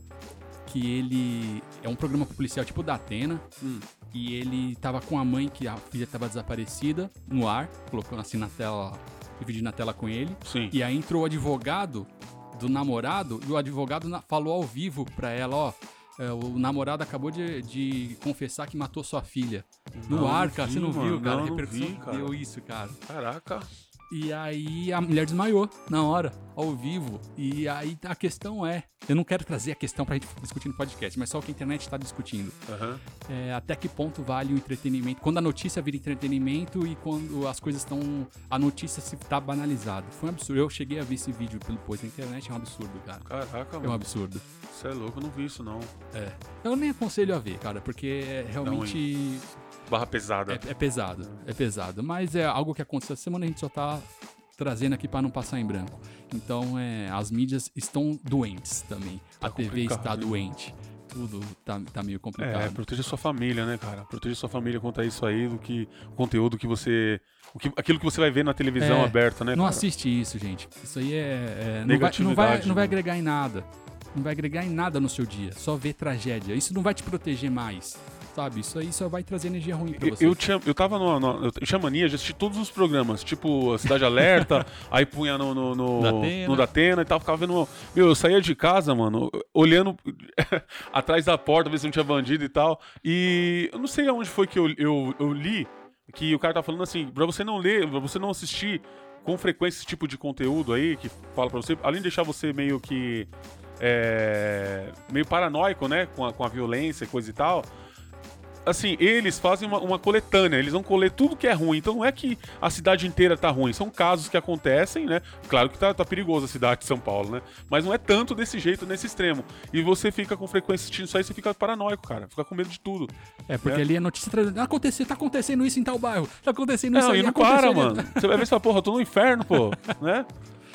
que ele. É um programa policial tipo da Atena. Hum. E ele tava com a mãe, que a filha tava desaparecida, no ar, colocando assim na tela, dividindo na tela com ele. Sim. E aí entrou o advogado do namorado e o advogado falou ao vivo pra ela, ó. é, o namorado acabou de, de confessar que matou sua filha. No Não, ar, cara. vi, Você não mano. viu, cara? Não, a não repercussão vi, cara. deu isso, cara. Caraca. E aí a mulher desmaiou na hora, ao vivo. E aí a questão é. Eu não quero trazer a questão pra gente discutir no podcast, mas só o que a internet tá discutindo. Aham. É, até que ponto vale o entretenimento? Quando a notícia vira entretenimento e quando as coisas estão. A notícia se tá banalizada. Foi um absurdo. Eu cheguei a ver esse vídeo depois na internet, é um absurdo, cara. Caraca, É um mano. absurdo. Você é louco, eu não vi isso, não. É. Eu nem aconselho a ver, cara, porque é realmente Barra pesada. é, é pesado. É pesado. Mas é algo que aconteceu essa semana, a gente só tá trazendo aqui pra não passar em branco. Então, é, as mídias estão doentes também. Tá a TV está doente. Tudo tá, tá meio complicado. É, proteger sua família, né, cara? Proteger sua família contra isso aí, do que o conteúdo que você. O que, aquilo que você vai ver na televisão É, aberta, né? Não cara? assiste isso, gente. Isso aí é. é- não, vai, não, vai, não vai né? agregar em nada. Não vai agregar em nada no seu dia. Só ver tragédia. Isso não vai te proteger mais. Sabe? Isso aí só vai trazer energia ruim pra Eu, você. eu tinha, eu tava no, no- eu tinha mania de assistir todos os programas, tipo a Cidade Alerta, aí punha no, no, no, Datena. no Datena e tal, ficava vendo. Meu, eu saía de casa, mano, olhando atrás da porta, ver se não tinha bandido e tal. E eu não sei aonde foi que eu, eu, eu li que o cara tá falando assim, pra você não ler, pra você não assistir com frequência esse tipo de conteúdo aí, que fala pra você, além de deixar você meio que. é, meio paranoico, né? Com a, com a violência e coisa e tal assim, eles fazem uma, uma coletânea, eles vão colher tudo que é ruim. Então não é que a cidade inteira tá ruim, são casos que acontecem, né? Claro que tá, tá perigoso a cidade de São Paulo, né? Mas não é tanto desse jeito, nesse extremo. E você fica com frequência assistindo isso aí, você fica paranoico, cara. Fica com medo de tudo. É, porque É. ali a notícia traz. Acontecer, tá acontecendo isso em tal bairro. Tá acontecendo isso Não, aí. e não aconteceu para, ali- mano. Você vai ver e fala, porra, eu tô no inferno, pô, né?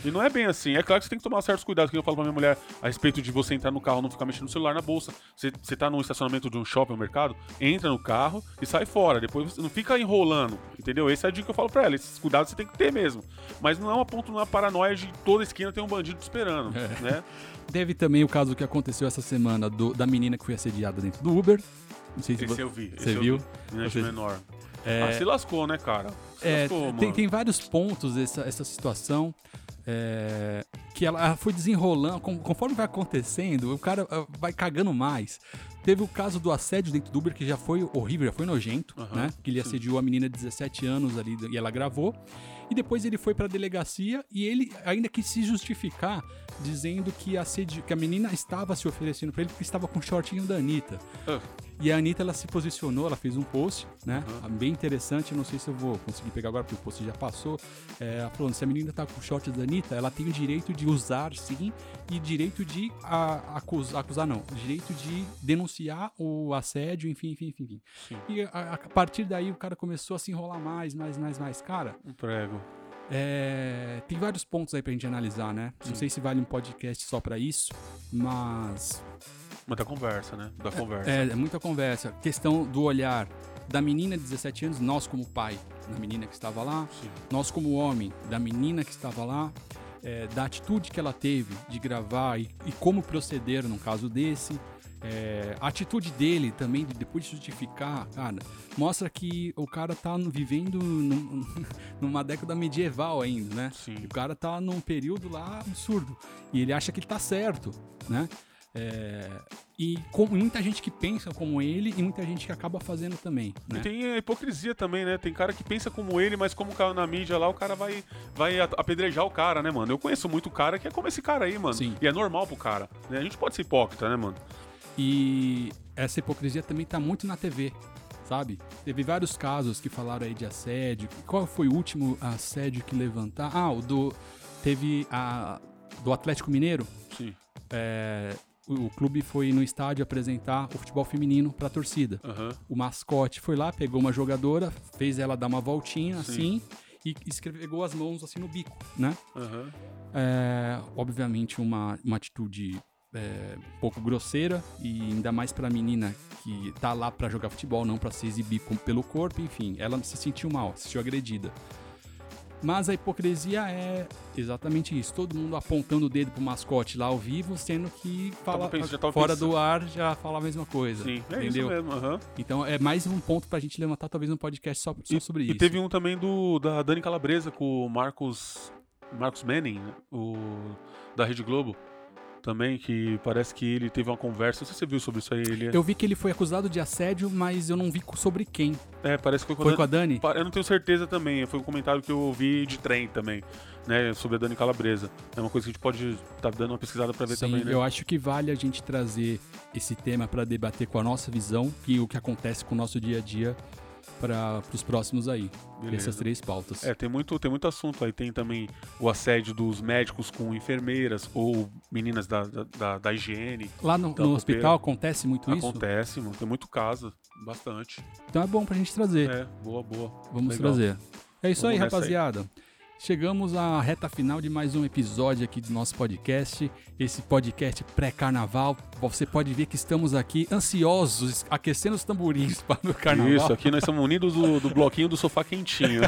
E não é bem assim. É claro que você tem que tomar certos cuidados, que eu falo pra minha mulher a respeito de você entrar no carro, não ficar mexendo no celular na bolsa. Você, você tá num estacionamento de um shopping, um mercado, entra no carro e sai fora. Depois você não fica enrolando, entendeu? Essa é a dica que eu falo pra ela. Esses cuidados você tem que ter mesmo. Mas não é um ponto, não é uma paranoia de toda esquina tem um bandido te esperando, É. né? Teve também o caso que aconteceu essa semana do- da menina que foi assediada dentro do Uber. Não sei se Esse você, eu vi. você viu. vi. Você- menor. É, Ah, se lascou, né, cara? Se É, lascou, tem, mano. tem vários pontos essa, essa situação é, que ela, foi desenrolando. conforme vai acontecendo, o cara ah, vai cagando mais. Teve o caso do assédio dentro do Uber, que já foi horrível, já foi nojento, Aham, né? Que ele sim. assediou a menina de 17 anos ali e ela gravou. E depois ele foi pra delegacia e ele ainda quis se justificar, dizendo que, assedi, que a menina estava se oferecendo pra ele porque estava com o shortinho da Anitta. Ah. E a Anitta, ela se posicionou, ela fez um post, né? Uhum. Bem interessante, não sei se eu vou conseguir pegar agora, porque o post já passou. É, ela se a menina tá com o short da Anitta, ela tem o direito de usar, sim, e direito de a- acusar, acusar não, direito de denunciar o assédio, enfim, enfim, enfim. enfim. Sim. E a, a partir daí o cara começou a se enrolar mais, mais, mais, mais. Cara, Um prego. é, tem vários pontos aí pra gente analisar, né? Não Sim. sei se vale um podcast só pra isso, mas Muita conversa, né? Da conversa. é, é muita conversa. Questão do olhar da menina de 17 anos, nós como pai da menina que estava lá, Sim. nós como homem da menina que estava lá, é, da atitude que ela teve de gravar e, e como proceder num caso desse. É, a atitude dele também, de depois de justificar, cara, mostra que o cara tá vivendo num- numa década medieval ainda, né? Sim. O cara tá num período lá absurdo. E ele acha que ele tá certo, né? É, e com muita gente que pensa como ele e muita gente que acaba fazendo também, E né? tem a hipocrisia também, né? Tem cara que pensa como ele, mas como caiu na mídia lá, o cara vai, vai apedrejar o cara, né, mano? Eu conheço muito cara que é como esse cara aí, mano. Sim. E é normal pro cara. Né? A gente pode ser hipócrita, né, mano? E essa hipocrisia também tá muito na TV, sabe? Teve vários casos que falaram aí de assédio. Qual foi o último assédio que levantar? Ah, o do. Teve a. Do Atlético Mineiro. Sim. é, o, clube foi no estádio apresentar o futebol feminino pra torcida. Aham. O mascote foi lá, pegou uma jogadora, fez ela dar uma voltinha Sim. assim e esfregou as mãos assim no bico, né? Aham. É, obviamente uma, uma atitude é, um pouco grosseira e ainda mais pra menina que tá lá pra jogar futebol, não pra se exibir com- pelo corpo, enfim, ela se sentiu mal, se sentiu agredida. Mas a hipocrisia é exatamente isso, todo mundo apontando o dedo pro mascote lá ao vivo, sendo que fala, pensando- fora pensando. do ar já fala a mesma coisa. Sim, é entendeu? isso mesmo. aham. Então é mais um ponto pra gente levantar talvez um podcast só, só E, sobre e isso. teve um também do da Dani Calabresa com o Marcos Marcos Manning, né? o da Rede Globo. Também que parece que ele teve uma conversa, não sei se você viu sobre isso aí, ele Eu vi que ele foi acusado de assédio, mas eu não vi sobre quem. É, parece que foi, Foi a com a Dani? Eu não tenho certeza também, foi um comentário que eu ouvi de trem também, né, sobre a Dani Calabresa. É uma coisa que a gente pode estar dando uma pesquisada pra ver Sim, também, né? eu acho que vale a gente trazer esse tema para debater com a nossa visão e o que acontece com o nosso dia a dia para os próximos aí. Beleza. Essas três pautas. É, tem muito, tem muito assunto aí. Tem também o assédio dos médicos com enfermeiras ou meninas da, da, da, da higiene. Lá no, no hospital acontece muito isso? Acontece, mano. Tem muito caso, bastante. Então é bom pra gente trazer. É, boa, boa. Vamos Legal. trazer. É isso Vamos aí, nessa aí. Chegamos à reta final de mais um episódio aqui do nosso podcast. Esse podcast pré-carnaval. Você pode ver que estamos aqui ansiosos, aquecendo os tamborins para o carnaval. Isso, aqui nós somos unidos do, do bloquinho do sofá quentinho.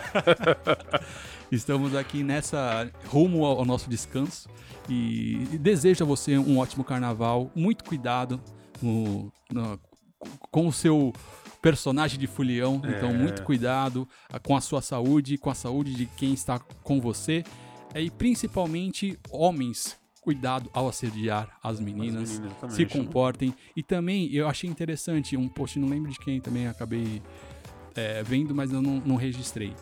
Estamos aqui nessa rumo ao, ao nosso descanso e, e desejo a você um ótimo carnaval. Muito cuidado no- no- com o seu personagem de fulião. Então, É. muito cuidado ah, com a sua saúde, com a saúde de quem está com você. É, E principalmente homens, cuidado ao assediar as meninas. As meninas se chama- comportem. E também eu achei interessante um post, não lembro de quem também acabei é, vendo, mas eu não, não registrei.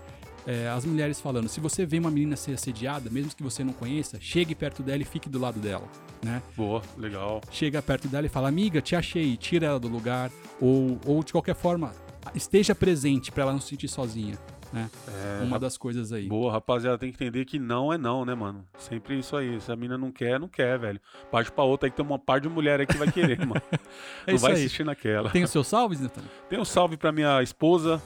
É, as mulheres falando, se você vê uma menina ser assediada, mesmo que você não conheça, chegue perto dela e fique do lado dela, né? Boa, legal. Chega perto dela e fala, amiga, te achei, tira ela do lugar, ou, ou de qualquer forma, esteja presente pra ela não se sentir sozinha, né? É, Uma das coisas aí. Boa, rapaziada, tem que entender que não é não, né, mano? Sempre isso aí. Se a mina não quer, não quer, velho. Parte pra outra aí que tem uma par de mulher aí que vai querer, mano. É não vai aí. assistir naquela. Tem os seus salves, Nathan? Tem um salve pra minha esposa,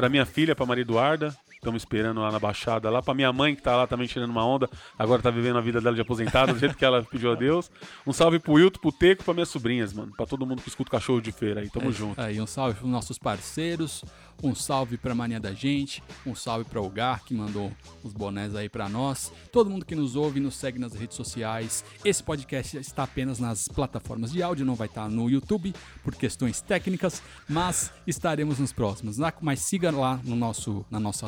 pra minha filha, pra Maria Eduarda. Estamos esperando lá na Baixada, lá pra minha mãe que tá lá também tirando uma onda. Agora tá vivendo a vida dela de aposentada, do jeito que ela pediu a Deus. Um salve pro Wilton, pro Teco, pra minhas sobrinhas, mano. Pra todo mundo que escuta cachorro de feira aí. Tamo É, junto. Aí, um salve para nossos parceiros, um salve para Mania da Gente, um salve para o Gar, que mandou os bonés aí para nós. Todo mundo que nos ouve, nos segue nas redes sociais. Esse podcast está apenas nas plataformas de áudio, não vai estar no YouTube por questões técnicas, mas estaremos nos próximos. Mas siga lá no nosso, na nossa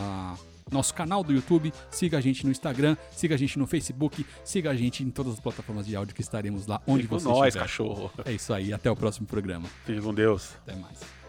nosso canal do YouTube, siga a gente no Instagram, siga a gente no Facebook, siga a gente em todas as plataformas de áudio que estaremos lá onde Fique você nós, estiver. cachorro. É isso aí, até o próximo programa. Fique com Deus. Até mais.